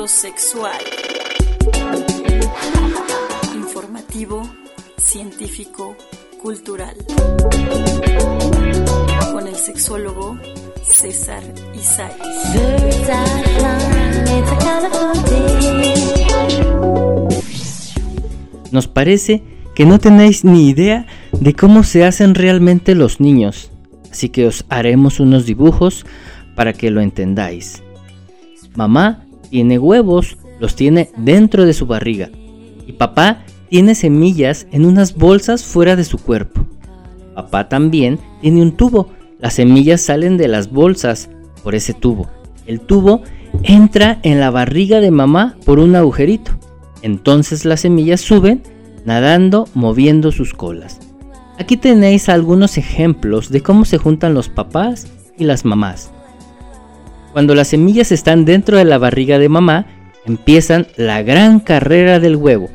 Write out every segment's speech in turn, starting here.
Filosexual. Informativo, científico, cultural. Con el sexólogo César Isaac. Nos parece que no tenéis ni idea de cómo se hacen realmente los niños, así que os haremos unos dibujos para que lo entendáis. Mamá tiene huevos, los tiene dentro de su barriga, y papá tiene semillas en unas bolsas fuera de su cuerpo. Papá también tiene un tubo, las semillas salen de las bolsas por ese tubo. El tubo entra en la barriga de mamá por un agujerito. Entonces las semillas suben nadando, moviendo sus colas. Aquí tenéis algunos ejemplos de cómo se juntan los papás y las mamás. Cuando las semillas están dentro de la barriga de mamá, empiezan la gran carrera del huevo.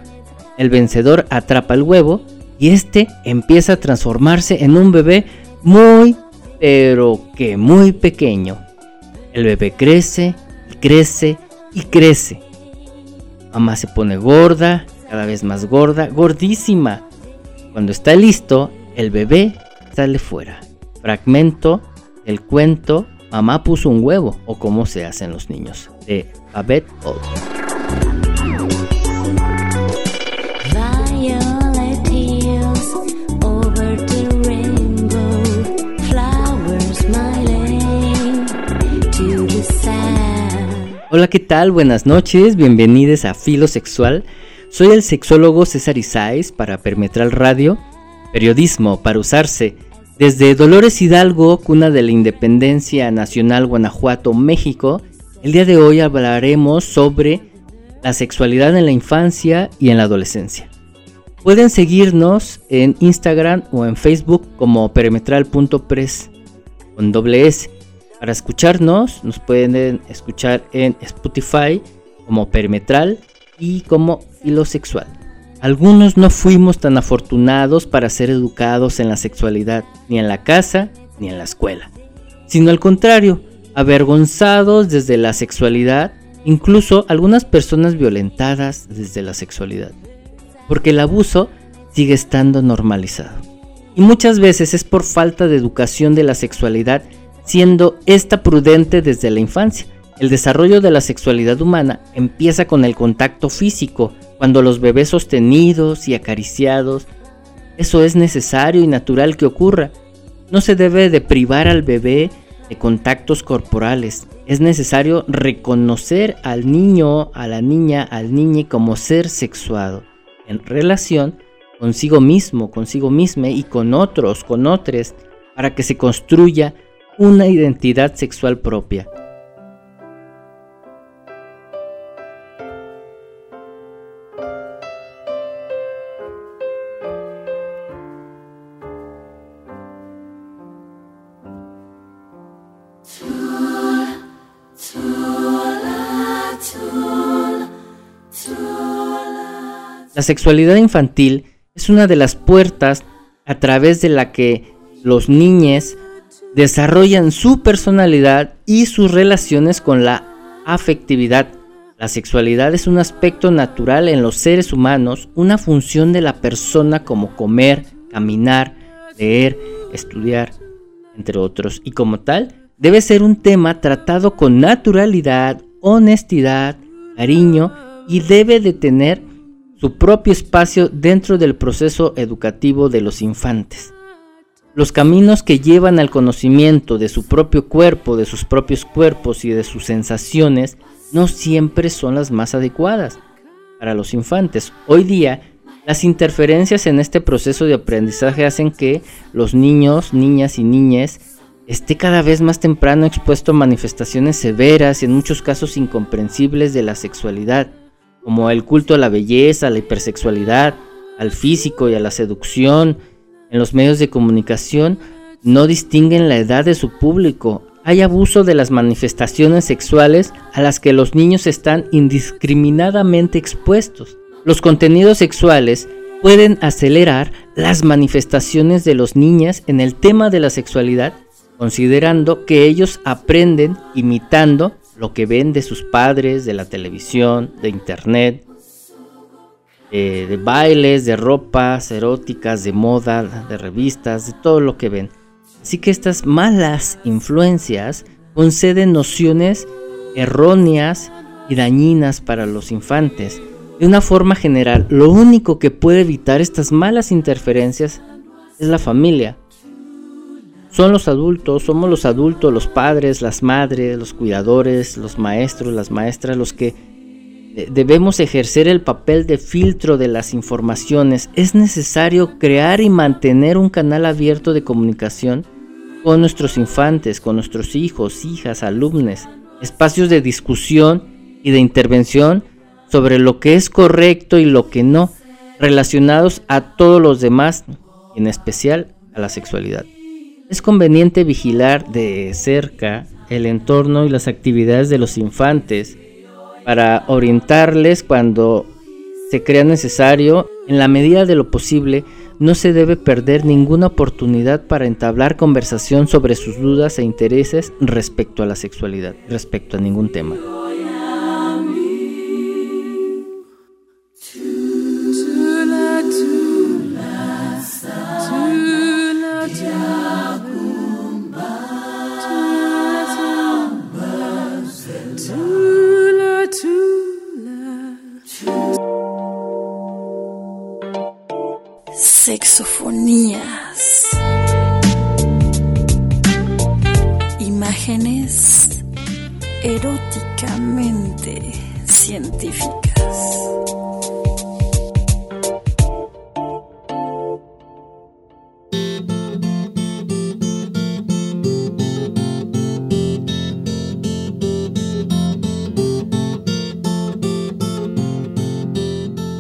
El vencedor atrapa el huevo y este empieza a transformarse en un bebé muy, pero que muy pequeño. El bebé crece y crece y crece. Mamá se pone gorda, cada vez más gorda, gordísima. Cuando está listo, el bebé sale fuera. Fragmento del cuento Mamá puso un huevo o cómo se hacen los niños de Babette Old. Hola, ¿qué tal? Buenas noches, bienvenidos a Filo Sexual. Soy el sexólogo César Isais para Permetral Radio, periodismo para usarse. Desde Dolores Hidalgo, cuna de la Independencia Nacional Guanajuato, México, el día de hoy hablaremos sobre la sexualidad en la infancia y en la adolescencia. Pueden seguirnos en Instagram o en Facebook como perimetral.press con doble. Para escucharnos, nos pueden escuchar en Spotify como Perimetral y como Filosexual. Algunos no fuimos tan afortunados para ser educados en la sexualidad, ni en la casa ni en la escuela, sino al contrario, avergonzados desde la sexualidad, incluso algunas personas violentadas desde la sexualidad, porque el abuso sigue estando normalizado. Y muchas veces es por falta de educación de la sexualidad siendo esta prudente desde la infancia. El desarrollo de la sexualidad humana empieza con el contacto físico, cuando los bebés sostenidos y acariciados. Eso es necesario y natural que ocurra. No se debe de privar al bebé de contactos corporales. Es necesario reconocer al niño, a la niña, al niño como ser sexuado, en relación consigo mismo, consigo misma y con otros, con otros, para que se construya una identidad sexual propia. La sexualidad infantil es una de las puertas a través de la que los niños desarrollan su personalidad y sus relaciones con la afectividad. La sexualidad es un aspecto natural en los seres humanos, una función de la persona como comer, caminar, leer, estudiar, entre otros, y como tal, debe ser un tema tratado con naturalidad, honestidad, cariño y debe de tener su propio espacio dentro del proceso educativo de los infantes. Los caminos que llevan al conocimiento de su propio cuerpo, de sus propios cuerpos y de sus sensaciones no siempre son las más adecuadas para los infantes. Hoy día, las interferencias en este proceso de aprendizaje hacen que los niños, niñas y niñas esté cada vez más temprano expuesto a manifestaciones severas y en muchos casos incomprensibles de la sexualidad, como el culto a la belleza, a la hipersexualidad, al físico y a la seducción, en los medios de comunicación no distinguen la edad de su público. Hay abuso de las manifestaciones sexuales a las que los niños están indiscriminadamente expuestos. Los contenidos sexuales pueden acelerar las manifestaciones de los niños en el tema de la sexualidad, considerando que ellos aprenden imitando lo que ven de sus padres, de la televisión, de internet, de bailes, de ropas eróticas, de moda, de revistas, de todo lo que ven. Así que estas malas influencias conceden nociones erróneas y dañinas para los infantes. De una forma general, lo único que puede evitar estas malas interferencias es la familia. Son los adultos, somos los adultos, los padres, las madres, los cuidadores, los maestros, las maestras, los que debemos ejercer el papel de filtro de las informaciones. Es necesario crear y mantener un canal abierto de comunicación con nuestros infantes, con nuestros hijos, hijas, alumnos, espacios de discusión y de intervención sobre lo que es correcto y lo que no, relacionados a todos los demás, en especial a la sexualidad. Es conveniente vigilar de cerca el entorno y las actividades de los infantes para orientarles cuando se crea necesario. En la medida de lo posible, no se debe perder ninguna oportunidad para entablar conversación sobre sus dudas e intereses respecto a la sexualidad, respecto a ningún tema. Sexofonías. Imágenes eróticamente científicas.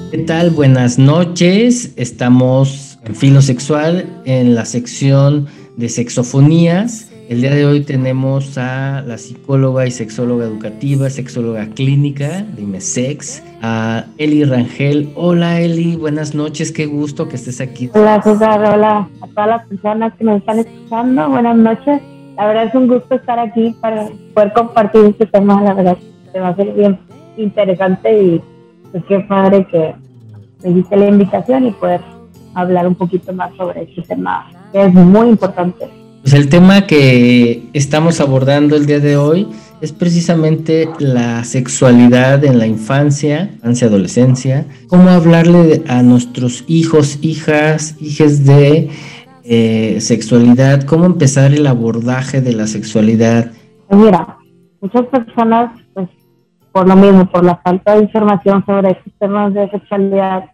¿Qué tal? Buenas noches. Estamos en Filo Sexual en la sección de sexofonías. El día de hoy tenemos a la psicóloga y sexóloga educativa, sexóloga clínica de IMESEX, a Eli Rangel. Hola Eli, buenas noches, qué gusto que estés aquí. Hola César, hola a todas las personas que nos están escuchando, buenas noches. La verdad es un gusto estar aquí para poder compartir este tema, la verdad se va a ser bien interesante y pues qué padre que me hiciste la invitación y poder hablar un poquito más sobre este tema que es muy importante. Pues el tema que estamos abordando el día de hoy es precisamente la sexualidad en la infancia, infancia, adolescencia, cómo hablarle a nuestros hijos, hijas, hijes de eh, sexualidad, cómo empezar el abordaje de la sexualidad. Mira, muchas personas, pues por lo mismo, por la falta de información sobre estos temas de sexualidad,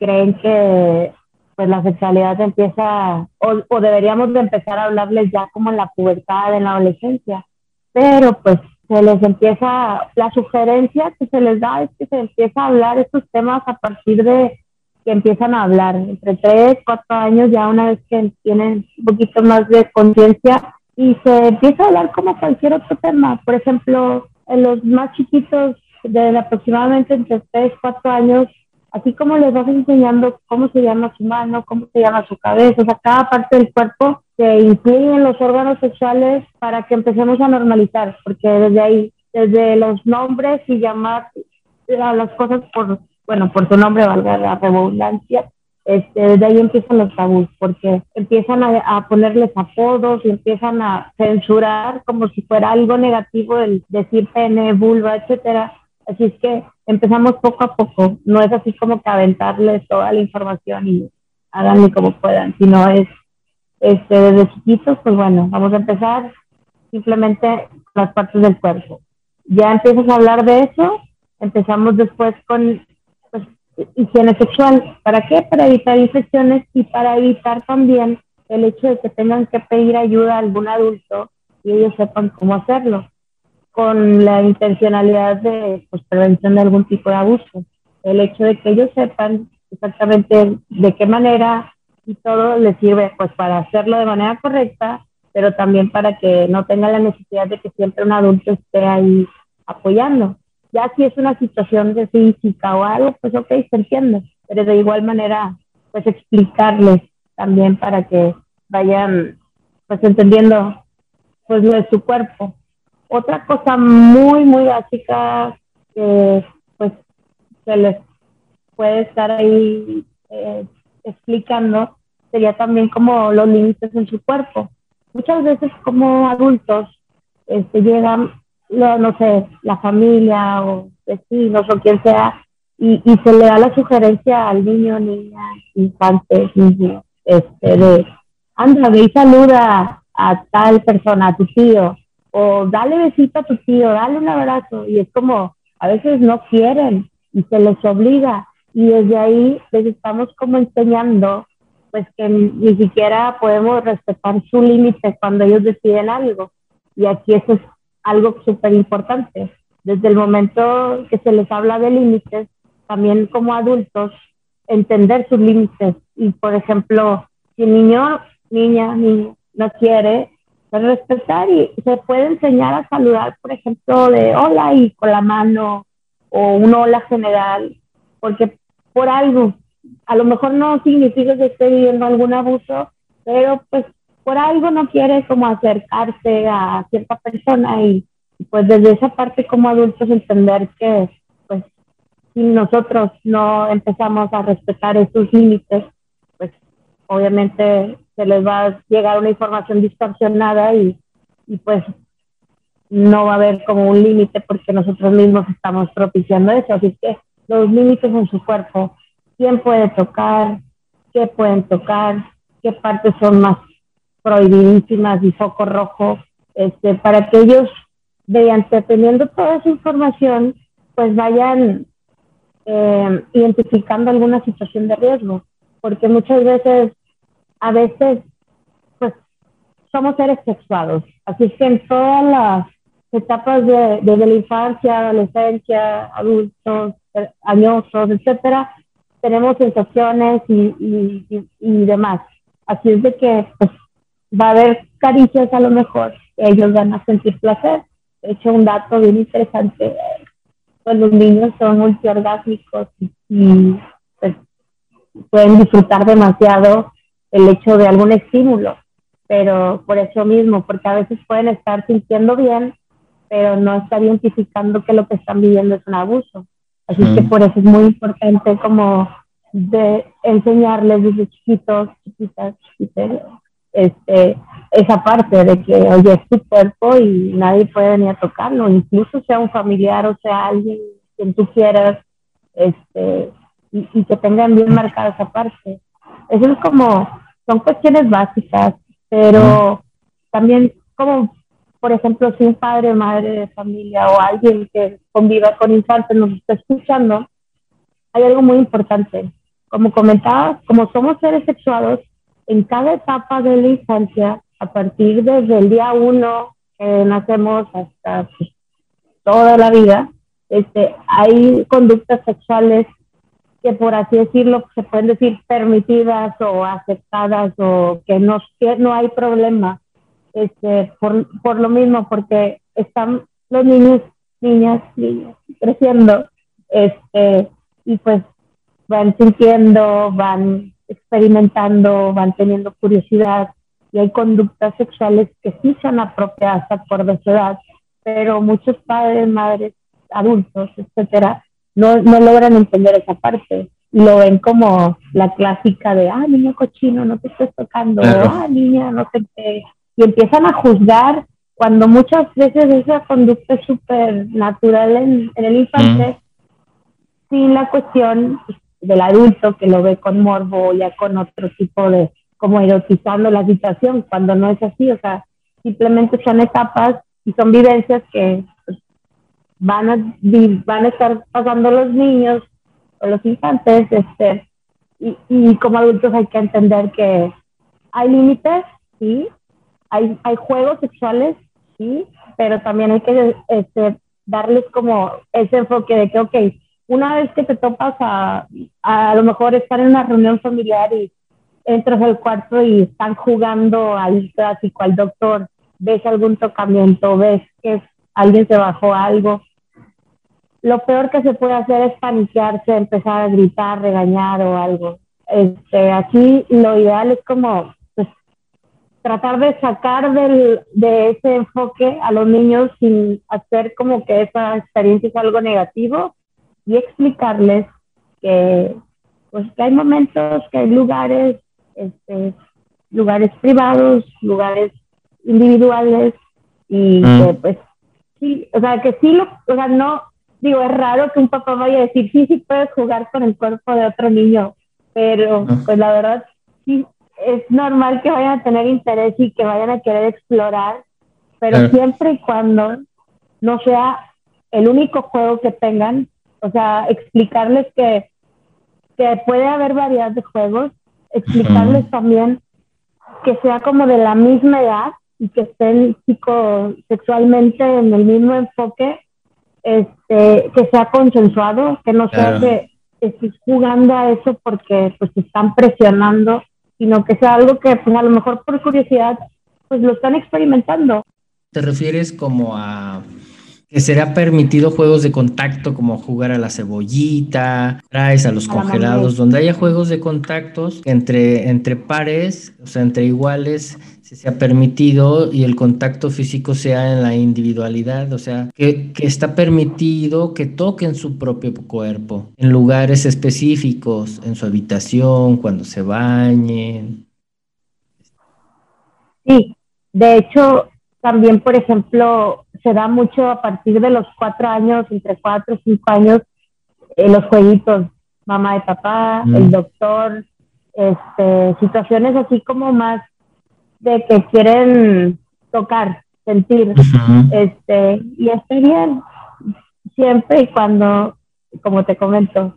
creen que pues la sexualidad empieza o, deberíamos de empezar a hablarles ya como en la pubertad, en la adolescencia, pero pues se les empieza, la sugerencia que se les da es que se empieza a hablar estos temas a partir de que empiezan a hablar, entre 3, 4 años ya una vez que tienen un poquito más de conciencia y se empieza a hablar como cualquier otro tema, por ejemplo, en los más chiquitos de aproximadamente entre 3, 4 años así como les vas enseñando cómo se llama su mano, cómo se llama su cabeza, o sea, cada parte del cuerpo se incluye en los órganos sexuales para que empecemos a normalizar, porque desde ahí, desde los nombres y llamar a las cosas por, bueno, por su nombre, valga la redundancia, este, desde ahí empiezan los tabús, porque empiezan a, a, ponerles apodos y empiezan a censurar como si fuera algo negativo el decir pene, vulva, etcétera. Así es que empezamos poco a poco, no es así como que aventarles toda la información y háganle como puedan, sino es este, desde chiquitos, pues bueno, vamos a empezar simplemente las partes del cuerpo. Ya empiezas a hablar de eso, empezamos después con pues, higiene sexual. ¿Para qué? Para evitar infecciones y para evitar también el hecho de que tengan que pedir ayuda a algún adulto y ellos sepan cómo hacerlo con la intencionalidad de pues, prevención de algún tipo de abuso. El hecho de que ellos sepan exactamente de qué manera y todo les sirve pues para hacerlo de manera correcta, pero también para que no tengan la necesidad de que siempre un adulto esté ahí apoyando. Ya si es una situación de física o algo, pues ok, se entiende, pero de igual manera pues explicarles también para que vayan pues entendiendo pues lo de su cuerpo otra cosa muy, muy básica que pues se les puede estar ahí eh, explicando sería también como los límites en su cuerpo. Muchas veces como adultos este, llegan, no, sé, la familia o vecinos o quien sea, y, y se le da la sugerencia al niño, niña, infante, niño, este, de, anda, ve y saluda a tal persona, a tu tío, o dale besito a tu tío, dale un abrazo, y es como, a veces no quieren y se les obliga, y desde ahí les estamos como enseñando pues que ni siquiera podemos respetar su límite cuando ellos deciden algo. Y aquí eso es algo súper importante. Desde el momento que se les habla de límites, también como adultos, entender sus límites. Y por ejemplo, si niño, niña, niño no quiere, respetar y se puede enseñar a saludar, por ejemplo, de hola y con la mano o un hola general, porque por algo a lo mejor no significa que esté viviendo algún abuso, pero pues por algo no quiere como acercarse a cierta persona y, pues desde esa parte como adultos entender que pues si nosotros no empezamos a respetar esos límites, pues obviamente se les va a llegar una información distorsionada y, pues no va a haber como un límite porque nosotros mismos estamos propiciando eso. Así que los límites en su cuerpo quién puede tocar, qué pueden tocar, qué partes son más prohibidísimas y foco rojo, este, para que ellos, mediante teniendo toda esa información, pues vayan eh, identificando alguna situación de riesgo, porque muchas veces, a veces, pues somos seres sexuados, así que en todas las etapas de, desde la infancia, adolescencia, adultos, eh, añosos, etcétera, tenemos sensaciones y, y, demás. Así es de que pues, va a haber caricias a lo mejor, ellos van a sentir placer. De hecho, un dato bien interesante, pues los niños son multiorgásmicos y, y pues, pueden disfrutar demasiado el hecho de algún estímulo, pero por eso mismo, porque a veces pueden estar sintiendo bien, pero no estar identificando que lo que están viviendo es un abuso. Así que por eso es muy importante como de enseñarles desde chiquitos, chiquitas, chiquitas, este, esa parte de que, oye, es tu cuerpo y nadie puede venir a tocarlo, incluso sea un familiar o sea alguien quien tú quieras, este, y, que tengan bien marcada esa parte. Eso es como, son cuestiones básicas, pero también como por ejemplo, si un padre madre de familia o alguien que conviva con infantes nos está escuchando, hay algo muy importante. Como comentaba, como somos seres sexuados, en cada etapa de la infancia, a partir desde el día uno que nacemos hasta pues, toda la vida, este, hay conductas sexuales que por así decirlo se pueden decir permitidas o aceptadas o que no, que no hay problema este, por, por lo mismo, porque están los niños, niñas, niños creciendo, este, y pues van sintiendo, van experimentando, van teniendo curiosidad, y hay conductas sexuales que sí son apropiadas por de su edad, pero muchos padres, madres, adultos, etcétera, no, no logran entender esa parte. Lo ven como la clásica de, ah, niño cochino, no te estés tocando, ah, niña, no qué, y empiezan a juzgar cuando muchas veces esa conducta es súper natural en, el infante, sin la cuestión del adulto que lo ve con morbo, ya con otro tipo de, como erotizando la situación, cuando no es así, o sea, simplemente son etapas y son vivencias que van, a, van a estar pasando los niños o los infantes, este, y, y como adultos hay que entender que hay límites, sí, hay, hay juegos sexuales, sí, pero también hay que este, darles como ese enfoque de que, ok, una vez que te topas a, a, lo mejor estar en una reunión familiar y entras al cuarto y están jugando al clásico, al doctor, ves algún tocamiento, ves que alguien se bajó algo. Lo peor que se puede hacer es paniquearse, empezar a gritar, regañar o algo. Este, aquí lo ideal es como tratar de sacar del, de ese enfoque a los niños sin hacer como que esa experiencia es algo negativo y explicarles que pues que hay momentos, que hay lugares, este, lugares privados, lugares individuales y mm. que pues sí, o sea, que sí lo, o sea, no, digo, es raro que un papá vaya a decir, sí, sí puedes jugar con el cuerpo de otro niño, pero pues la verdad sí es normal que vayan a tener interés y que vayan a querer explorar, pero siempre y cuando no sea el único juego que tengan, o sea, explicarles que, que puede haber variedad de juegos, explicarles también que sea como de la misma edad y que estén psicosexualmente en el mismo enfoque, este, que sea consensuado, que no sea que estés jugando a eso porque pues te están presionando, sino que sea algo que pues a lo mejor por curiosidad pues lo están experimentando. ¿Te refieres como a que será permitido juegos de contacto como jugar a la cebollita, traes a los congelados, donde haya juegos de contactos entre, entre pares, o sea, entre iguales, se sea permitido y el contacto físico sea en la individualidad, o sea, que, que está permitido que toquen su propio cuerpo en lugares específicos, en su habitación, cuando se bañen. Sí, de hecho, también, por ejemplo, se da mucho a partir de los cuatro años, entre cuatro y cinco años, eh, los jueguitos, mamá y papá, el mm. doctor, este, situaciones así como más de que quieren tocar, sentir, este, y está bien, siempre y cuando, como te comento,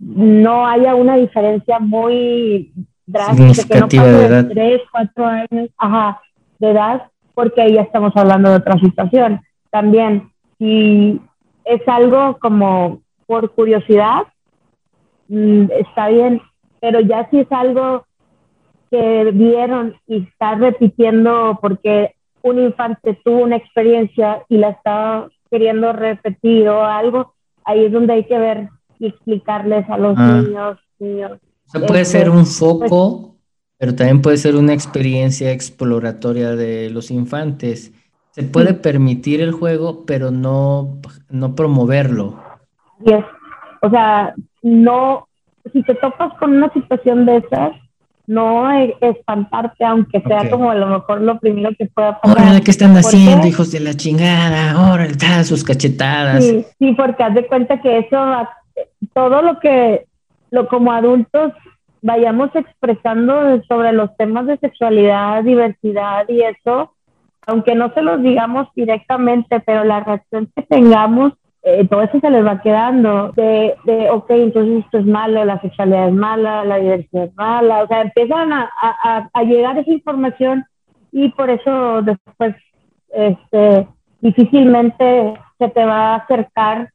no haya una diferencia muy drástica, que no pase de, tres, cuatro años, ajá, de edad, porque ahí ya estamos hablando de otra situación. También, si es algo como por curiosidad, mm, está bien, pero ya si es algo que vieron y está repitiendo porque un infante tuvo una experiencia y la está queriendo repetir o algo, ahí es donde hay que ver y explicarles a los ah. niños, niños. O puede ser este, un pues, foco pero también puede ser una experiencia exploratoria de los infantes. Se puede permitir el juego, pero no, no promoverlo. Yes. O sea, no, si te topas con una situación de esas, no e, espantarte, aunque sea como a lo mejor lo primero que pueda pasar. Ahora, ¿qué están haciendo, hijos de la chingada? Ahora, están sus cachetadas. Sí, sí, porque haz de cuenta que eso, todo lo que, lo como adultos vayamos expresando sobre los temas de sexualidad, diversidad y eso, aunque no se los digamos directamente, pero la reacción que tengamos, eh, todo eso se les va quedando de, de, ok, entonces esto es malo, la sexualidad es mala, la diversidad es mala, o sea, empiezan a, a, a llegar esa información y por eso después este, difícilmente se te va a acercar,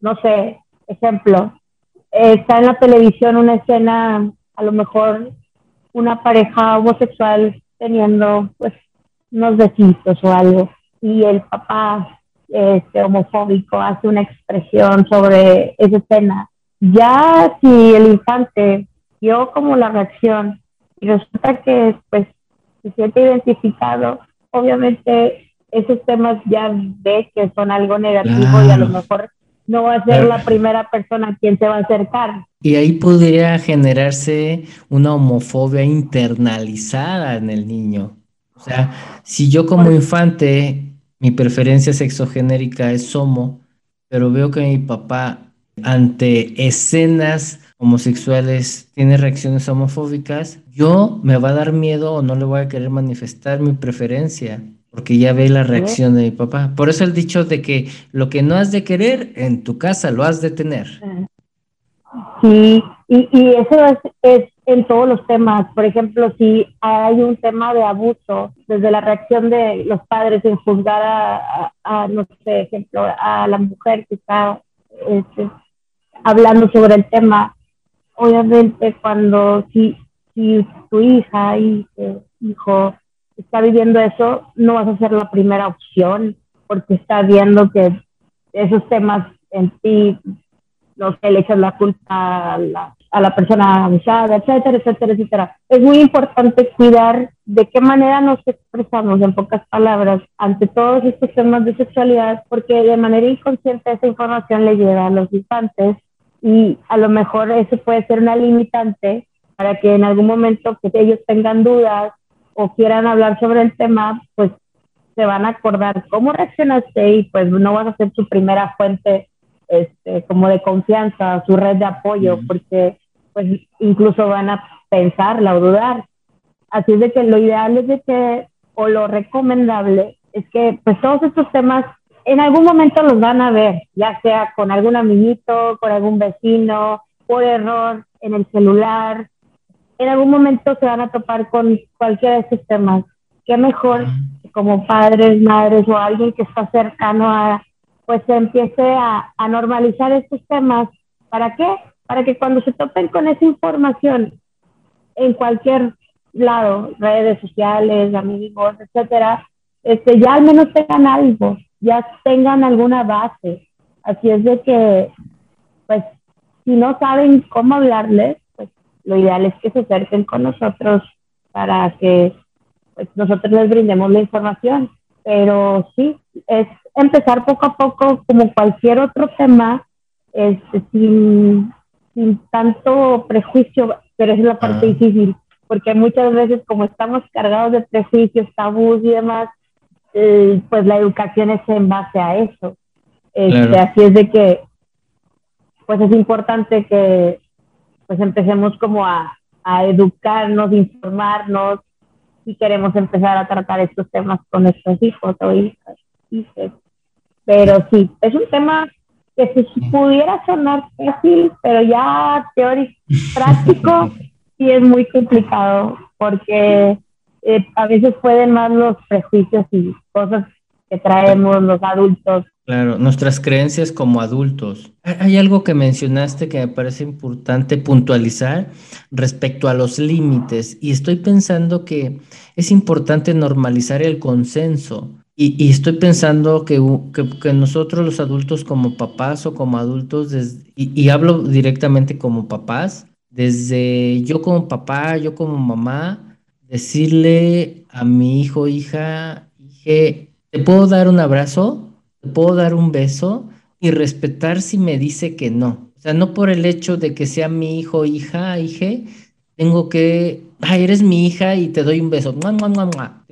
no sé, ejemplo, está en la televisión una escena a lo mejor una pareja homosexual teniendo pues unos besitos o algo y el papá este, homofóbico hace una expresión sobre esa escena. Ya si el infante vio como la reacción y resulta que pues se siente identificado, obviamente esos temas ya ve que son algo negativo y a lo mejor no va a ser la primera persona quien se va a acercar. Y ahí podría generarse una homofobia internalizada en el niño. O sea, si yo como infante, mi preferencia sexogenérica es homo, pero veo que mi papá ante escenas homosexuales tiene reacciones homofóbicas, yo me va a dar miedo o no le voy a querer manifestar mi preferencia porque ya ve la reacción de mi papá. Por eso el dicho de que lo que no has de querer, en tu casa lo has de tener. Sí, y, y eso es, es, en todos los temas. Por ejemplo, si hay un tema de abuso, desde la reacción de los padres en juzgar a, a, no sé, ejemplo, a la mujer que está este, hablando sobre el tema, obviamente cuando si, si tu hija, y hijo, está viviendo eso, no vas a ser la primera opción porque está viendo que esos temas en ti, no sé, le echas la culpa a la a la persona abusada, etcétera, etcétera, etcétera. Es muy importante cuidar de qué manera nos expresamos, en pocas palabras, ante todos estos temas de sexualidad, porque de manera inconsciente esa información le llega a los infantes y a lo mejor eso puede ser una limitante para que en algún momento que ellos tengan dudas o quieran hablar sobre el tema, pues se van a acordar cómo reaccionaste y pues no vas a ser su primera fuente este, como de confianza, su red de apoyo, porque pues incluso van a pensarla o dudar. Así es de que lo ideal es de que, o lo recomendable, es que pues todos estos temas en algún momento los van a ver, ya sea con algún amiguito, con algún vecino, por error en el celular. En algún momento se van a topar con cualquiera de estos temas. Qué mejor como padres, madres o alguien que está cercano a, pues se empiece a, a normalizar estos temas. ¿Para qué? Para que cuando se topen con esa información en cualquier lado, redes sociales, amigos, etcétera, este, ya al menos tengan algo, ya tengan alguna base. Así es de que, pues, si no saben cómo hablarles, lo ideal es que se acerquen con nosotros para que pues, nosotros les brindemos la información. Pero sí, es empezar poco a poco, como cualquier otro tema, este, sin, sin tanto prejuicio, pero es la parte ah. difícil, porque muchas veces como estamos cargados de prejuicios, tabús y demás, eh, pues la educación es en base a eso. Este, así es de que, pues es importante que pues empecemos como a, a educarnos, informarnos, si queremos empezar a tratar estos temas con nuestros hijos o hijas. Pero sí, es un tema que si pudiera sonar fácil, pero ya teórico, práctico, sí es muy complicado porque eh, a veces pueden más los prejuicios y cosas que traemos los adultos. Claro, nuestras creencias como adultos. Hay algo que mencionaste que me parece importante puntualizar respecto a los límites y estoy pensando que es importante normalizar el consenso. Y, estoy pensando que, que, nosotros los adultos como papás o como adultos, y, hablo directamente como papás, desde yo como papá, yo como mamá, decirle a mi hijo, hija, dije, ¿te puedo dar un abrazo? ¿Te puedo dar un beso? Y respetar si me dice que no. O sea, no por el hecho de que sea mi hijo, hija, hija, tengo que, ay, eres mi hija y te doy un beso.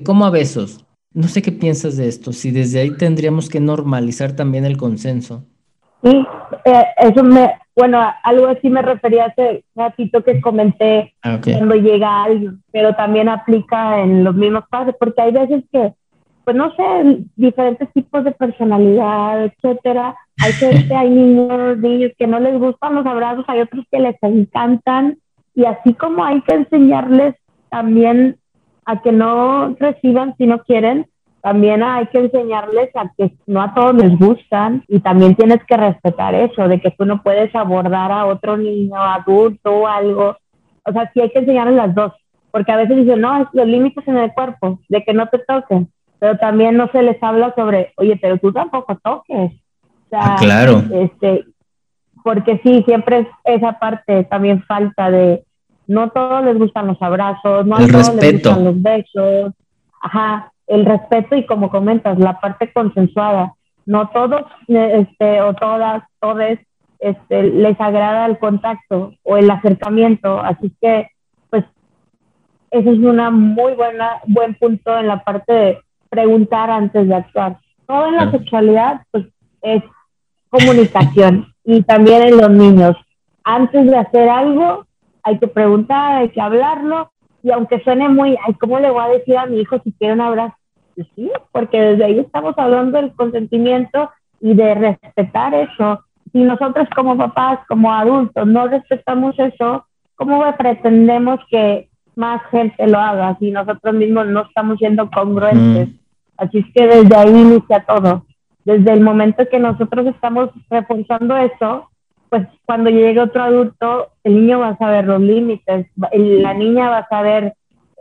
¿Cómo a besos? No sé qué piensas de esto, si desde ahí tendríamos que normalizar también el consenso. Sí, eh, eso me, bueno, algo así me refería hace ratito que comenté ah, cuando llega alguien, pero también aplica en los mismos padres, porque hay veces que, pues no sé, diferentes tipos de personalidad, etcétera. Hay gente, hay niños, niños que no les gustan los abrazos, hay otros que les encantan, y así como hay que enseñarles también a que no reciban si no quieren, también hay que enseñarles a que no a todos les gustan y también tienes que respetar eso, de que tú no puedes abordar a otro niño, adulto o algo. O sea, sí hay que enseñarles las dos, porque a veces dicen, no, los límites en el cuerpo, de que no te toquen, pero también no se les habla sobre, oye, pero tú tampoco toques. O sea, ah, claro. Este, porque sí, siempre es esa parte también falta de, no todos les gustan los abrazos, no a todos les gustan los besos, ajá, el respeto y como comentas, la parte consensuada. No todos este, o todas, todos este, les agrada el contacto o el acercamiento, así que pues eso es una muy buena, buen punto en la parte de preguntar antes de actuar. Todo en la sexualidad pues es comunicación y también en los niños. Antes de hacer algo, hay que preguntar, hay que hablarlo, y aunque suene muy, ay, ¿cómo le voy a decir a mi hijo si quiere un abrazo? Pues sí, porque desde ahí estamos hablando del consentimiento y de respetar eso. Si nosotros como papás, como adultos, no respetamos eso, ¿cómo pretendemos que más gente lo haga si nosotros mismos no estamos siendo congruentes? Mm. Así es que desde ahí inicia todo. Desde el momento que nosotros estamos reforzando eso, pues cuando llegue otro adulto, el niño va a saber los límites, la niña va a saber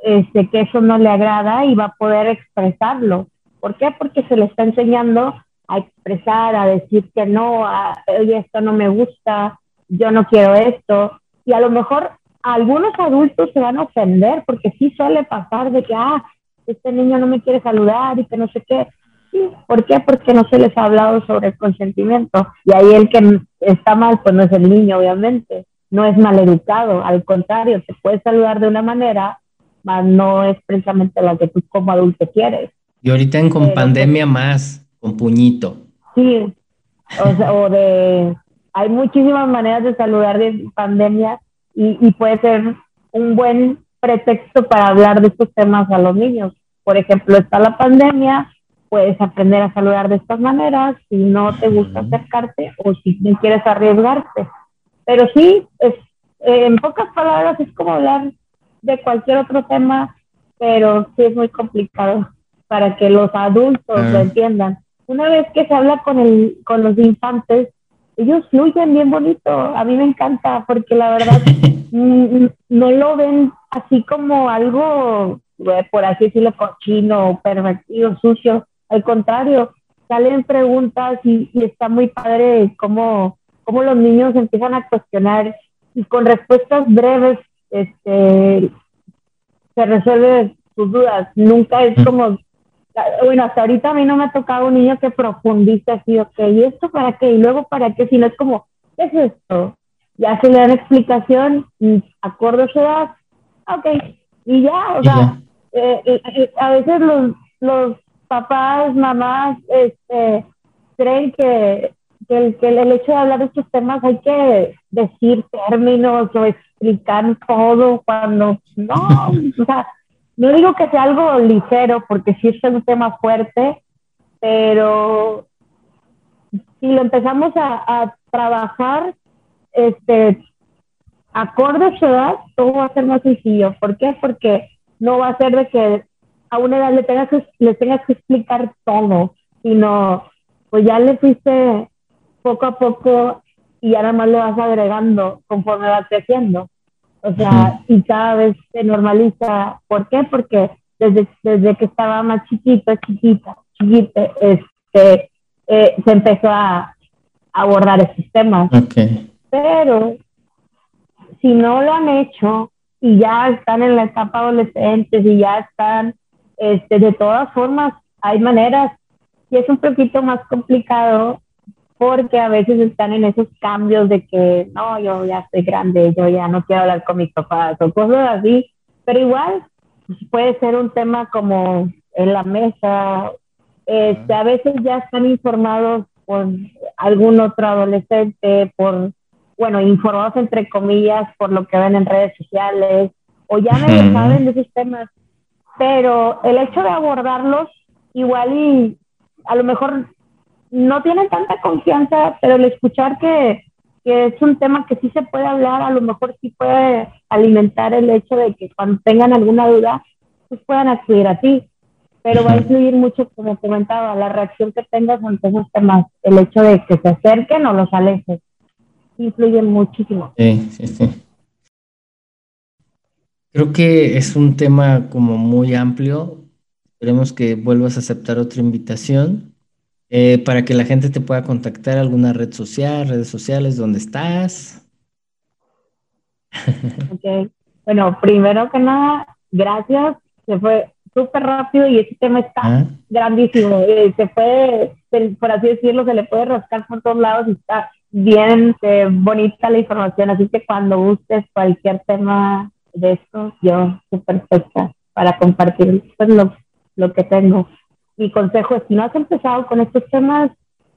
este, que eso no le agrada y va a poder expresarlo. ¿Por qué? Porque se le está enseñando a expresar, a decir que no, a, oye, esto no me gusta, yo no quiero esto. Y a lo mejor algunos adultos se van a ofender porque sí suele pasar de que, ah, este niño no me quiere saludar y que no sé qué. Sí, ¿por qué? Porque no se les ha hablado sobre el consentimiento. Y ahí el que está mal, pues no es el niño, obviamente. No es mal educado, al contrario, te puede saludar de una manera, mas no es precisamente la que tú como adulto quieres. Y ahorita en con pandemia más, con puñito. Sí, o, o de... Hay muchísimas maneras de saludar de pandemia y, y puede ser un buen pretexto para hablar de estos temas a los niños. Por ejemplo, está la pandemia, puedes aprender a saludar de estas maneras si no te gusta acercarte o si no quieres arriesgarte. Pero sí, es, en pocas palabras es como hablar de cualquier otro tema, pero sí es muy complicado para que los adultos lo entiendan. Una vez que se habla con, el, con los infantes, ellos fluyen bien bonito. A mí me encanta porque la verdad no lo ven así como algo, eh, por así decirlo, cochino, pervertido, sucio. Al contrario, salen preguntas y, está muy padre cómo, cómo los niños empiezan a cuestionar y con respuestas breves este, se resuelven sus dudas. Nunca es como bueno, hasta ahorita a mí no me ha tocado un niño que profundice así, ok, ¿y esto para qué? Y luego para qué, si no es como, ¿qué es esto? Ya se le dan explicación, acuerdo a su edad, ok, y ya, o sea, eh, eh, eh, a veces los, los papás, mamás, este, creen que, que, el, que el hecho de hablar de estos temas hay que decir términos o explicar todo cuando no, o sea, no digo que sea algo ligero, porque sí es un tema fuerte, pero si lo empezamos a, trabajar este, acorde a su edad, todo va a ser más sencillo. ¿Por qué? Porque no va a ser de que a una edad le tengas que, le tengas que explicar todo, sino pues ya le fuiste poco a poco y ahora más le vas agregando conforme va creciendo. O sea, y cada vez se normaliza. ¿Por qué? Porque desde, desde que estaba más chiquito, chiquita, chiquita, este, eh, se empezó a, abordar estos temas. Pero si no lo han hecho y ya están en la etapa adolescente y ya están, este, de todas formas, hay maneras y es un poquito más complicado porque a veces están en esos cambios de que, no, yo ya estoy grande, yo ya no quiero hablar con mis papás o cosas así, pero igual puede ser un tema como en la mesa, este, a veces ya están informados por algún otro adolescente, por, bueno, informados entre comillas por lo que ven en redes sociales, o ya no saben de esos temas, pero el hecho de abordarlos igual y a lo mejor no tienen tanta confianza, pero el escuchar que, es un tema que sí se puede hablar, a lo mejor sí puede alimentar el hecho de que cuando tengan alguna duda, pues puedan acudir a ti. Pero va a influir mucho, como comentaba, la reacción que tengas ante esos temas, el hecho de que se acerquen o los alejes, influye muchísimo. Sí, sí, sí. Creo que es un tema como muy amplio. Esperemos que vuelvas a aceptar otra invitación eh, para que la gente te pueda contactar alguna red social, redes sociales, ¿dónde estás? Ok, bueno, primero que nada, gracias, se fue súper rápido y este tema está ah. grandísimo, eh, se puede, por así decirlo, se le puede rascar por todos lados y está bien eh, bonita la información, así que cuando gustes cualquier tema de esto, yo estoy perfecta para compartir pues, lo, lo que tengo mi consejo es, si no has empezado con estos temas,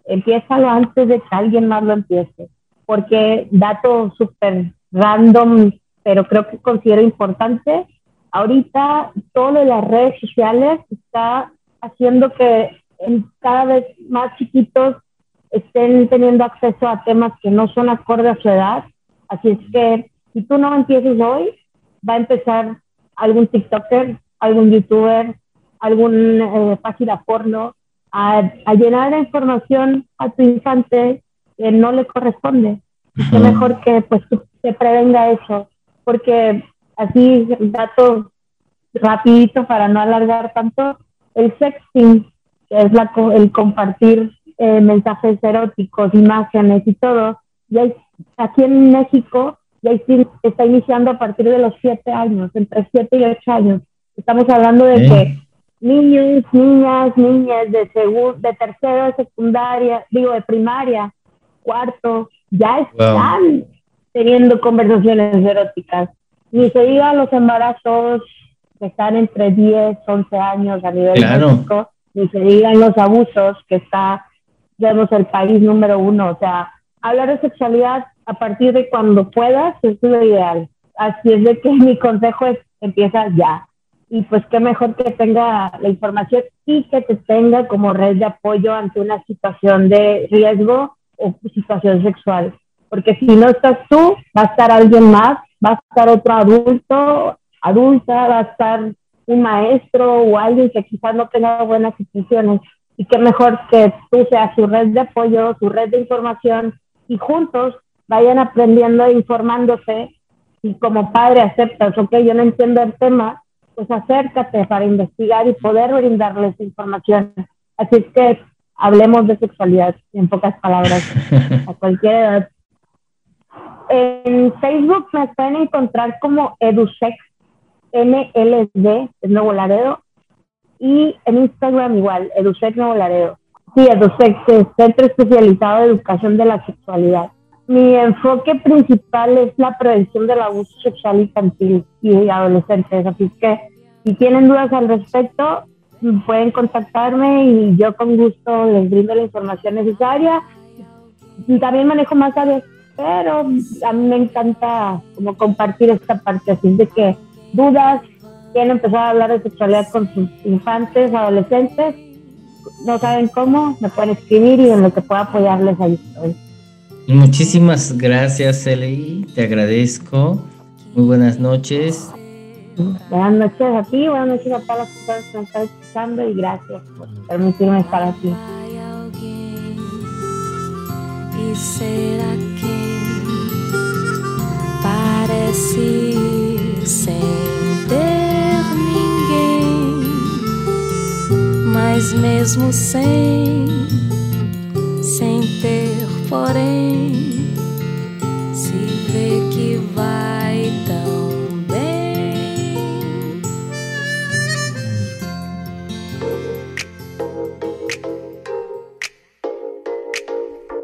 empiézalo antes de que alguien más lo empiece, porque dato súper random, pero creo que considero importante, ahorita todo de las redes sociales está haciendo que cada vez más chiquitos estén teniendo acceso a temas que no son acordes a su edad, así es que si tú no empieces hoy, va a empezar algún TikToker, algún YouTuber, alguna eh, página porno, a, llenar de información a tu infante que no le corresponde. Es mejor que pues se prevenga eso, porque así, dato rapidito para no alargar tanto, el sexting, que es la, el compartir eh, mensajes eróticos, imágenes y todo, y aquí en México ya está iniciando a partir de los 7 años, entre 7 y 8 años. Estamos hablando de que niños, niñas, niñas de, de tercero, de secundaria, digo, de primaria, cuarto, ya están teniendo conversaciones eróticas. Ni se diga los embarazos que están entre 10, 11 años a nivel claro. ni se digan los abusos que está, digamos, el país número uno. O sea, hablar de sexualidad a partir de cuando puedas es lo ideal. Así es de que mi consejo es empieza ya. Y pues qué mejor que tenga la información y que te tenga como red de apoyo ante una situación de riesgo o situación sexual. Porque si no estás tú, va a estar alguien más, va a estar otro adulto, adulta, va a estar un maestro o alguien que quizás no tenga buenas instituciones. Y qué mejor que tú seas su red de apoyo, su red de información y juntos vayan aprendiendo e informándose. Y como padre aceptas, ok, yo no entiendo el tema, pues acércate para investigar y poder brindarles información. Así es que hablemos de sexualidad, en pocas palabras, a cualquier edad. En Facebook me pueden encontrar como EduSex, NLD, es Nuevo Laredo, y en Instagram igual, EduSex Nuevo Laredo. Sí, EduSex es Centro Especializado de Educación de la Sexualidad. Mi enfoque principal es la prevención del abuso sexual infantil y adolescentes, así que si tienen dudas al respecto, pueden contactarme y yo con gusto les brindo la información necesaria. También manejo más áreas, pero a mí me encanta como compartir esta parte, así de que dudas, quieren empezar a hablar de sexualidad con sus infantes, adolescentes, no saben cómo, me pueden escribir y en lo que pueda apoyarles ahí estoy. Muchísimas gracias, Eli, te agradezco. Muy buenas noches Buenas noches a ti, buenas noches a todas las personas que me están escuchando y gracias por permitirme estar aquí. E será que parece sem ter ninguém, mas mesmo sem, sem ter, porém, se vê que vai tão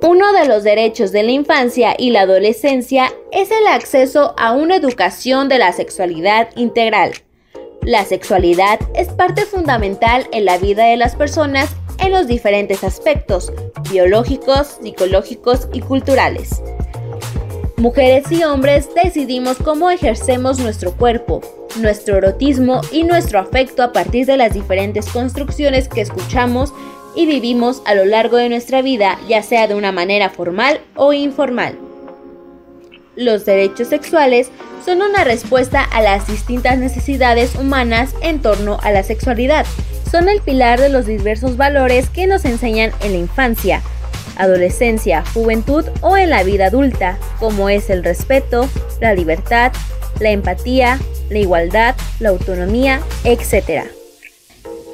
Uno de los derechos de la infancia y la adolescencia es el acceso a una educación de la sexualidad integral. La sexualidad es parte fundamental en la vida de las personas en los diferentes aspectos, biológicos, psicológicos y culturales. Mujeres y hombres decidimos cómo ejercemos nuestro cuerpo, nuestro erotismo y nuestro afecto a partir de las diferentes construcciones que escuchamos y vivimos a lo largo de nuestra vida, ya sea de una manera formal o informal. Los derechos sexuales son una respuesta a las distintas necesidades humanas en torno a la sexualidad. Son el pilar de los diversos valores que nos enseñan en la infancia, adolescencia, juventud o en la vida adulta, como es el respeto, la libertad, la empatía, la igualdad, la autonomía, etc.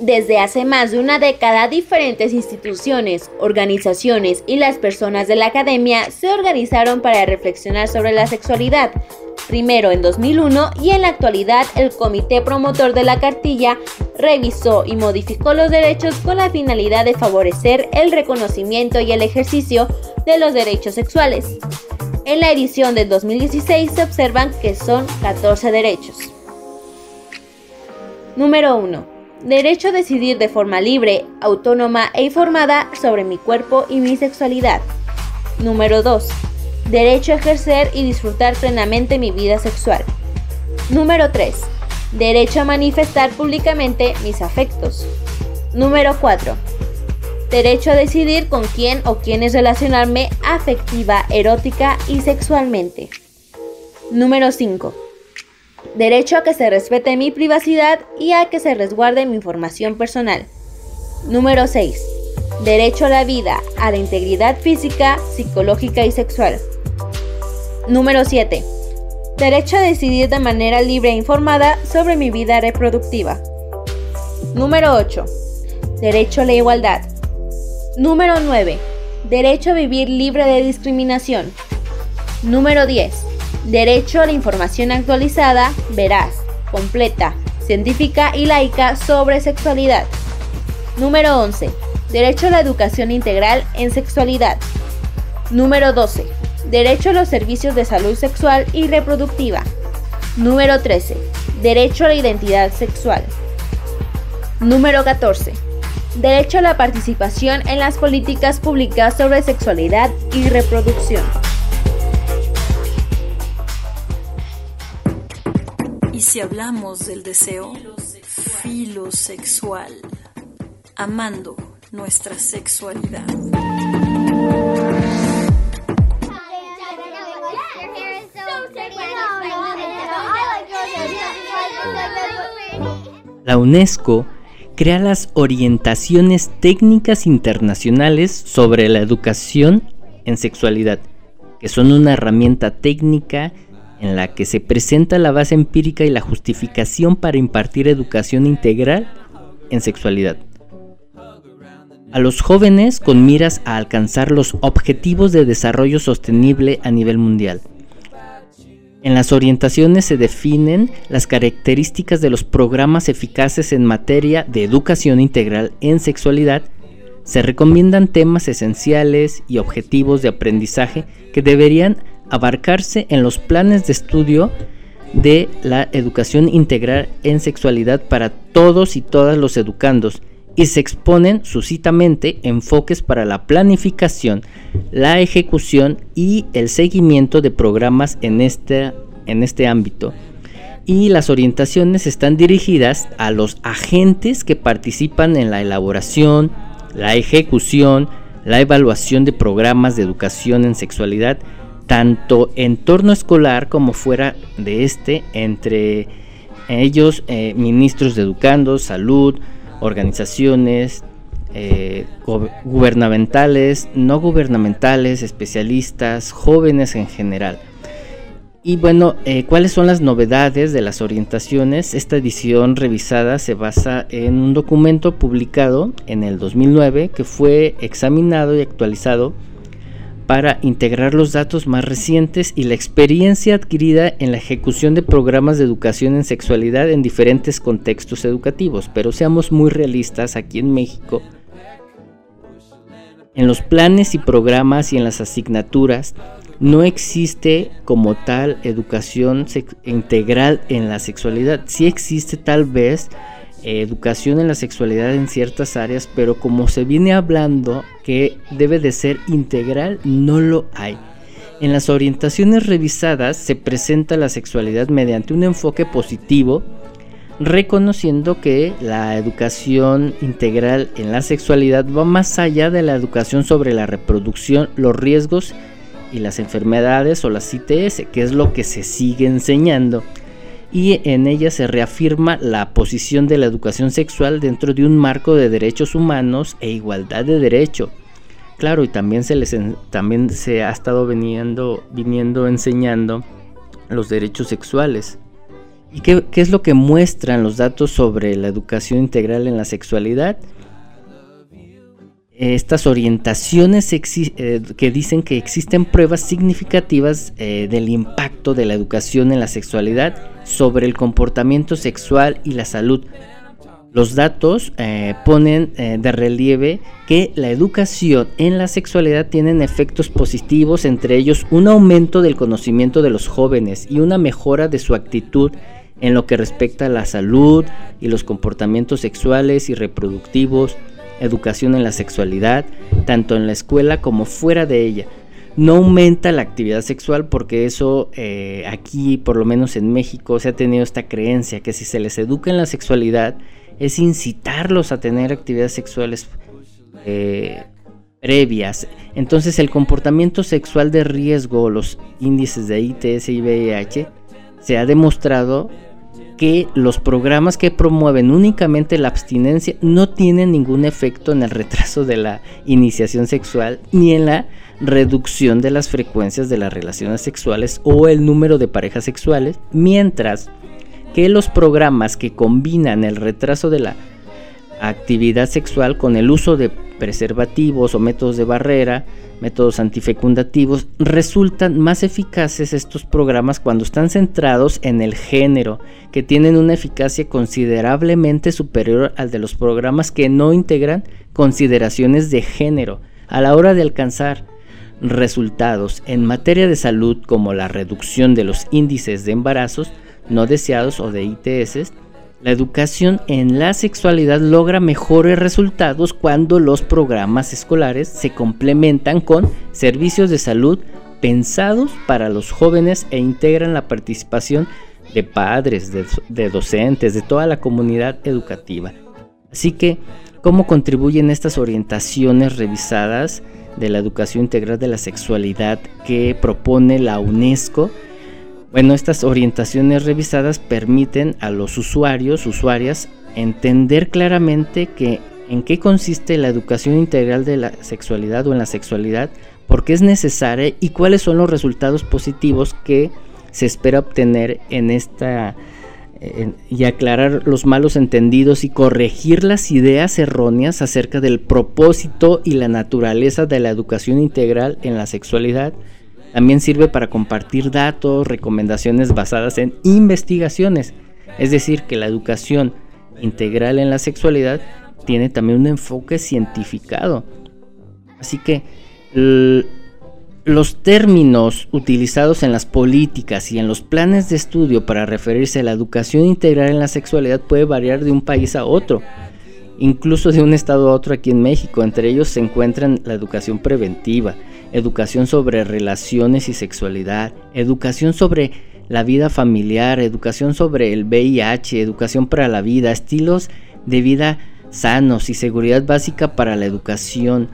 Desde hace más de una década, diferentes instituciones, organizaciones y las personas de la academia se organizaron para reflexionar sobre la sexualidad. Primero en 2001 y en la actualidad el comité promotor de la cartilla revisó y modificó los derechos con la finalidad de favorecer el reconocimiento y el ejercicio de los derechos sexuales. En la edición del 2016 se observan que son 14 derechos. Número 1 derecho a decidir de forma libre, autónoma e informada sobre mi cuerpo y mi sexualidad. Número 2. Derecho a ejercer y disfrutar plenamente mi vida sexual. Número 3. Derecho a manifestar públicamente mis afectos. Número 4. Derecho a decidir con quién o quiénes relacionarme afectiva, erótica y sexualmente. Número 5 Derecho a que se respete mi privacidad y a que se resguarde mi información personal. Número 6. Derecho a la vida, a la integridad física, psicológica y sexual. Número 7. Derecho a decidir de manera libre e informada sobre mi vida reproductiva. Número 8. Derecho a la igualdad. Número 9. Derecho a vivir libre de discriminación. Número 10 Derecho a la información actualizada, veraz, completa, científica y laica sobre sexualidad. Número 11. Derecho a la educación integral en sexualidad. Número 12. Derecho a los servicios de salud sexual y reproductiva. Número 13. Derecho a la identidad sexual. Número 14. Derecho a la participación en las políticas públicas sobre sexualidad y reproducción. Si hablamos del deseo filosexual, amando nuestra sexualidad. La UNESCO crea las orientaciones técnicas internacionales sobre la educación en sexualidad, que son una herramienta técnica en la que se presenta la base empírica y la justificación para impartir educación integral en sexualidad. A los jóvenes con miras a alcanzar los objetivos de desarrollo sostenible a nivel mundial en las orientaciones se definen las características de los programas eficaces en materia de educación integral en sexualidad. Se recomiendan temas esenciales y objetivos de aprendizaje que deberían abarcarse en los planes de estudio de la educación integral en sexualidad para todos y todas los educandos y se exponen suscitamente enfoques para la planificación, la ejecución y el seguimiento de programas en este, en este ámbito. Y las orientaciones están dirigidas a los agentes que participan en la elaboración, la ejecución, la evaluación de programas de educación en sexualidad, tanto en torno escolar como fuera de este, entre ellos eh, ministros de educandos, salud, organizaciones eh, gubernamentales, no gubernamentales, especialistas, jóvenes en general. Y bueno, eh, ¿cuáles son las novedades de las orientaciones? Esta edición revisada se basa en un documento publicado en el 2009 que fue examinado y actualizado para integrar los datos más recientes y la experiencia adquirida en la ejecución de programas de educación en sexualidad en diferentes contextos educativos. Pero seamos muy realistas, aquí en México, en los planes y programas y en las asignaturas no existe como tal educación integral en la sexualidad. Sí existe tal vez educación en la sexualidad en ciertas áreas, pero como se viene hablando que debe de ser integral, no lo hay. En las orientaciones revisadas se presenta la sexualidad mediante un enfoque positivo, reconociendo que la educación integral en la sexualidad va más allá de la educación sobre la reproducción, los riesgos y las enfermedades o las ITS, que es lo que se sigue enseñando y en ella se reafirma la posición de la educación sexual dentro de un marco de derechos humanos e igualdad de derecho. Claro, y también se les también se ha estado viniendo, viniendo enseñando los derechos sexuales. ¿Y qué, qué es lo que muestran los datos sobre la educación integral en la sexualidad? estas orientaciones eh, que dicen que existen pruebas significativas eh, del impacto de la educación en la sexualidad sobre el comportamiento sexual y la salud. Los datos eh, ponen de relieve que la educación en la sexualidad tienen efectos positivos, entre ellos un aumento del conocimiento de los jóvenes y una mejora de su actitud en lo que respecta a la salud y los comportamientos sexuales y reproductivos, educación en la sexualidad, tanto en la escuela como fuera de ella. No aumenta la actividad sexual porque eso eh, aquí, por lo menos en México, se ha tenido esta creencia que si se les educa en la sexualidad es incitarlos a tener actividades sexuales eh, previas. Entonces el comportamiento sexual de riesgo, los índices de ITS y VIH, se ha demostrado que los programas que promueven únicamente la abstinencia no tienen ningún efecto en el retraso de la iniciación sexual ni en la reducción de las frecuencias de las relaciones sexuales o el número de parejas sexuales, mientras que los programas que combinan el retraso de la actividad sexual con el uso de preservativos o métodos de barrera, métodos antifecundativos, resultan más eficaces estos programas cuando están centrados en el género, que tienen una eficacia considerablemente superior al de los programas que no integran consideraciones de género a la hora de alcanzar resultados en materia de salud como la reducción de los índices de embarazos no deseados o de ITS, la educación en la sexualidad logra mejores resultados cuando los programas escolares se complementan con servicios de salud pensados para los jóvenes e integran la participación de padres, de, docentes, de toda la comunidad educativa. Así que, ¿cómo contribuyen estas orientaciones revisadas de la educación integral de la sexualidad que propone la UNESCO? Bueno, estas orientaciones revisadas permiten a los usuarios, usuarias, entender claramente que en qué consiste la educación integral de la sexualidad o en la sexualidad, por qué es necesaria y cuáles son los resultados positivos que se espera obtener en esta y aclarar los malos entendidos y corregir las ideas erróneas acerca del propósito y la naturaleza de la educación integral en la sexualidad también sirve para compartir datos, recomendaciones basadas en investigaciones. Es decir, que la educación integral en la sexualidad tiene también un enfoque cientificado. Así que los términos utilizados en las políticas y en los planes de estudio para referirse a la educación integral en la sexualidad puede variar de un país a otro, incluso de un estado a otro aquí en México. Entre ellos se encuentran la educación preventiva, educación sobre relaciones y sexualidad, educación sobre la vida familiar, educación sobre el VIH, educación para la vida, estilos de vida sanos y seguridad básica para la educación.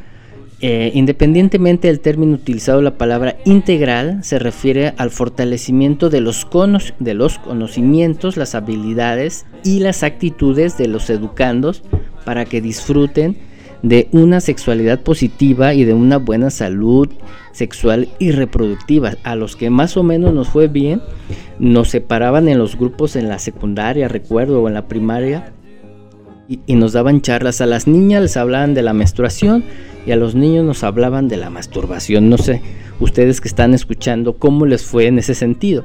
Eh, independientemente del término utilizado, la palabra integral se refiere al fortalecimiento de los, de los conocimientos, las habilidades y las actitudes de los educandos para que disfruten de una sexualidad positiva y de una buena salud sexual y reproductiva. A los que más o menos nos fue bien, nos separaban en los grupos en la secundaria, recuerdo, o en la primaria, y, nos daban charlas. A las niñas les hablaban de la menstruación y a los niños nos hablaban de la masturbación. No sé, ustedes que están escuchando, cómo les fue en ese sentido.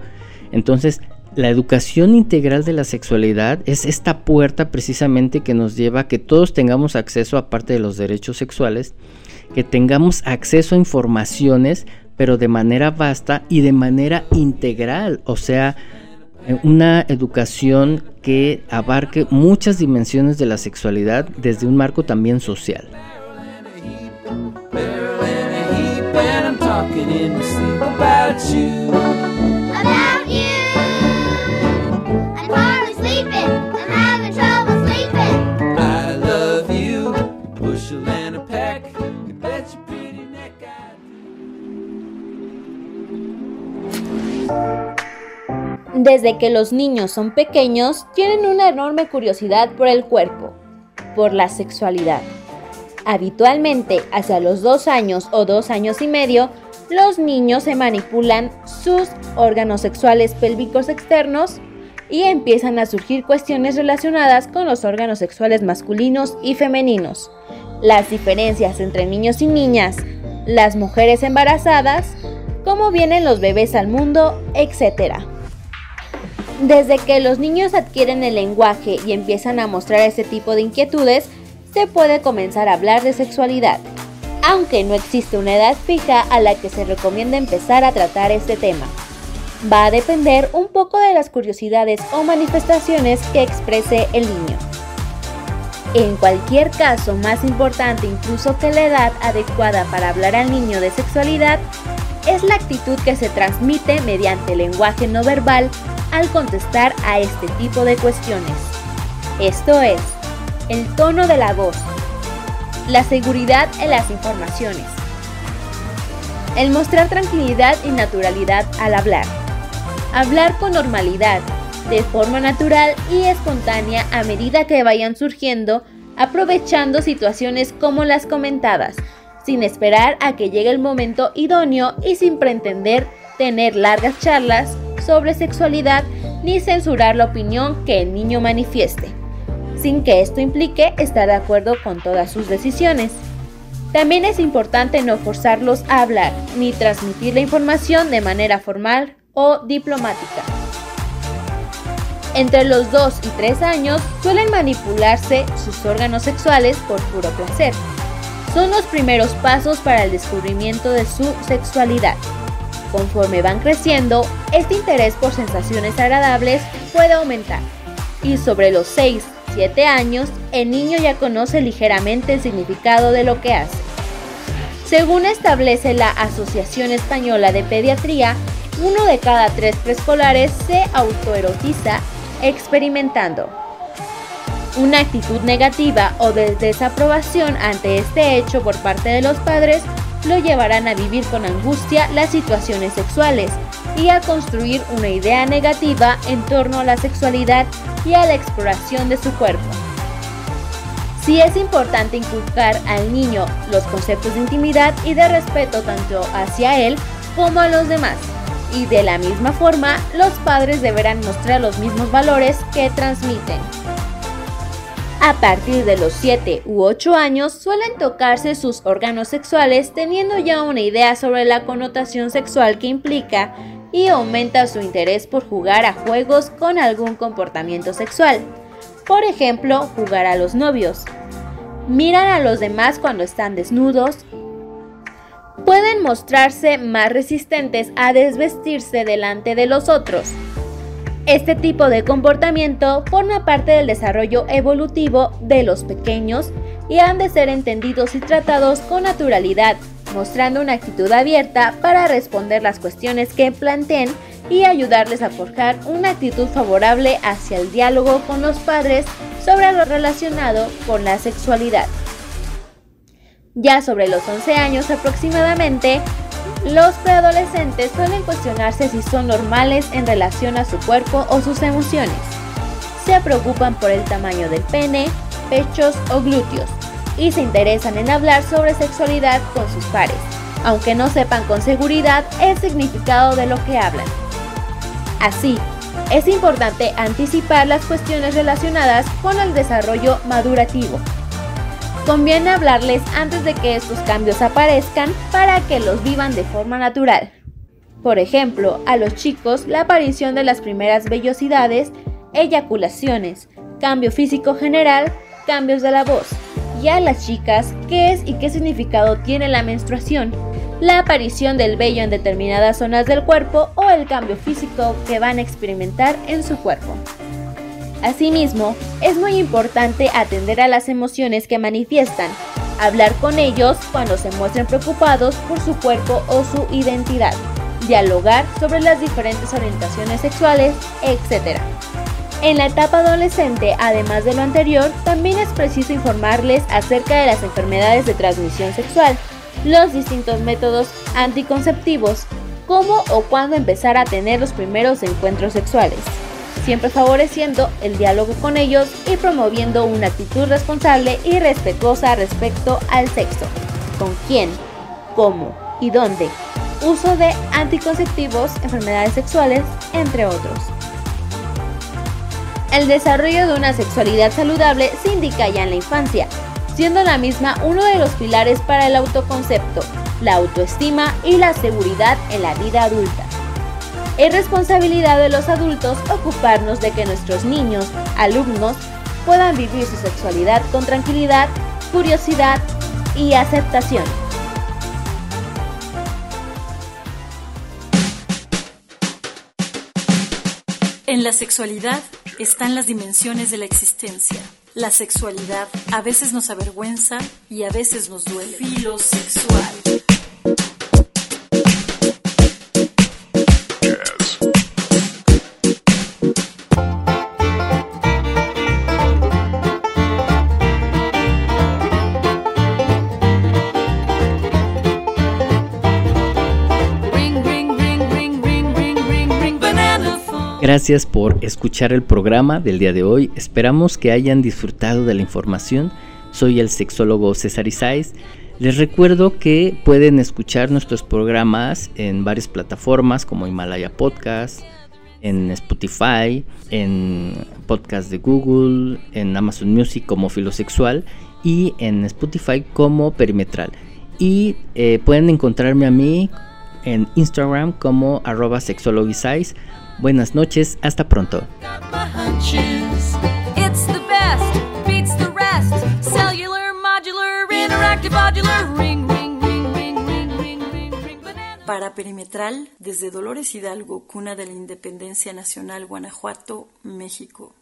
Entonces, la educación integral de la sexualidad es esta puerta precisamente que nos lleva a que todos tengamos acceso, aparte de los derechos sexuales, que tengamos acceso a informaciones, pero de manera vasta y de manera integral, o sea, una educación que abarque muchas dimensiones de la sexualidad desde un marco también social. Desde que los niños son pequeños, tienen una enorme curiosidad por el cuerpo, por la sexualidad. Habitualmente, hacia los dos años o dos años y medio, los niños se manipulan sus órganos sexuales pélvicos externos y empiezan a surgir cuestiones relacionadas con los órganos sexuales masculinos y femeninos, las diferencias entre niños y niñas, las mujeres embarazadas, cómo vienen los bebés al mundo, etc. Desde que los niños adquieren el lenguaje y empiezan a mostrar este tipo de inquietudes, se puede comenzar a hablar de sexualidad, aunque no existe una edad fija a la que se recomienda empezar a tratar este tema. Va a depender un poco de las curiosidades o manifestaciones que exprese el niño. En cualquier caso, más importante incluso que la edad adecuada para hablar al niño de sexualidad, es la actitud que se transmite mediante lenguaje no verbal al contestar a este tipo de cuestiones. Esto es, el tono de la voz, la seguridad en las informaciones, el mostrar tranquilidad y naturalidad al hablar, hablar con normalidad, de forma natural y espontánea a medida que vayan surgiendo, aprovechando situaciones como las comentadas, sin esperar a que llegue el momento idóneo y sin pretender tener largas charlas sobre sexualidad ni censurar la opinión que el niño manifieste, sin que esto implique estar de acuerdo con todas sus decisiones. También es importante no forzarlos a hablar ni transmitir la información de manera formal o diplomática. Entre los 2 y 3 años suelen manipularse sus órganos sexuales por puro placer. Son los primeros pasos para el descubrimiento de su sexualidad. Conforme van creciendo, este interés por sensaciones agradables puede aumentar. Y sobre los 6, 7 años, el niño ya conoce ligeramente el significado de lo que hace. Según establece la Asociación Española de Pediatría, uno de cada tres preescolares se autoerotiza experimentando. Una actitud negativa o de desaprobación ante este hecho por parte de los padres lo llevarán a vivir con angustia las situaciones sexuales y a construir una idea negativa en torno a la sexualidad y a la exploración de su cuerpo. Sí es importante inculcar al niño los conceptos de intimidad y de respeto tanto hacia él como a los demás. Y de la misma forma, los padres deberán mostrar los mismos valores que transmiten. A partir de los 7 u 8 años suelen tocarse sus órganos sexuales teniendo ya una idea sobre la connotación sexual que implica y aumenta su interés por jugar a juegos con algún comportamiento sexual. Por ejemplo, jugar a los novios. Miran a los demás cuando están desnudos. Pueden mostrarse más resistentes a desvestirse delante de los otros este tipo de comportamiento forma parte del desarrollo evolutivo de los pequeños y han de ser entendidos y tratados con naturalidad, mostrando una actitud abierta para responder las cuestiones que planteen y ayudarles a forjar una actitud favorable hacia el diálogo con los padres sobre lo relacionado con la sexualidad. Ya sobre los 11 años aproximadamente, los preadolescentes suelen cuestionarse si son normales en relación a su cuerpo o sus emociones. Se preocupan por el tamaño del pene, pechos o glúteos y se interesan en hablar sobre sexualidad con sus pares, aunque no sepan con seguridad el significado de lo que hablan. Así, es importante anticipar las cuestiones relacionadas con el desarrollo madurativo Conviene hablarles antes de que estos cambios aparezcan para que los vivan de forma natural. Por ejemplo, a los chicos la aparición de las primeras vellosidades, eyaculaciones, cambio físico general, cambios de la voz. Y a las chicas, qué es y qué significado tiene la menstruación, la aparición del vello en determinadas zonas del cuerpo o el cambio físico que van a experimentar en su cuerpo. Asimismo, es muy importante atender a las emociones que manifiestan, hablar con ellos cuando se muestren preocupados por su cuerpo o su identidad, dialogar sobre las diferentes orientaciones sexuales, etc. En la etapa adolescente, además de lo anterior, también es preciso informarles acerca de las enfermedades de transmisión sexual, los distintos métodos anticonceptivos, cómo o cuándo empezar a tener los primeros encuentros sexuales siempre favoreciendo el diálogo con ellos y promoviendo una actitud responsable y respetuosa respecto al sexo. ¿Con quién? ¿Cómo? ¿Y dónde? Uso de anticonceptivos, enfermedades sexuales, entre otros. El desarrollo de una sexualidad saludable se indica ya en la infancia, siendo la misma uno de los pilares para el autoconcepto, la autoestima y la seguridad en la vida adulta. Es responsabilidad de los adultos ocuparnos de que nuestros niños, alumnos, puedan vivir su sexualidad con tranquilidad, curiosidad y aceptación. En la sexualidad están las dimensiones de la existencia. La sexualidad a veces nos avergüenza y a veces nos duele. Filosexual. Gracias por escuchar el programa del día de hoy. Esperamos que hayan disfrutado de la información. Soy el sexólogo César Isais. Les recuerdo que pueden escuchar nuestros programas en varias plataformas como Himalaya Podcast, en Spotify, en podcast de Google, en Amazon Music como Filosexual y en Spotify como Perimetral. Y eh, pueden encontrarme a mí en Instagram como arroba. Buenas noches, hasta pronto. Para Perimetral, desde Dolores Hidalgo, cuna de la Independencia Nacional, Guanajuato, México.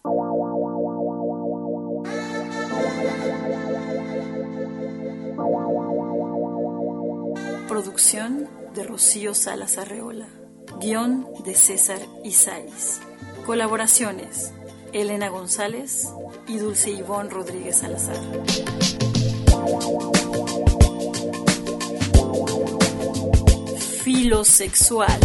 Producción de Rocío Salas Arreola. Guión de César Isáis. Colaboraciones: Elena González y Dulce Ivón Rodríguez Salazar. Filosexual.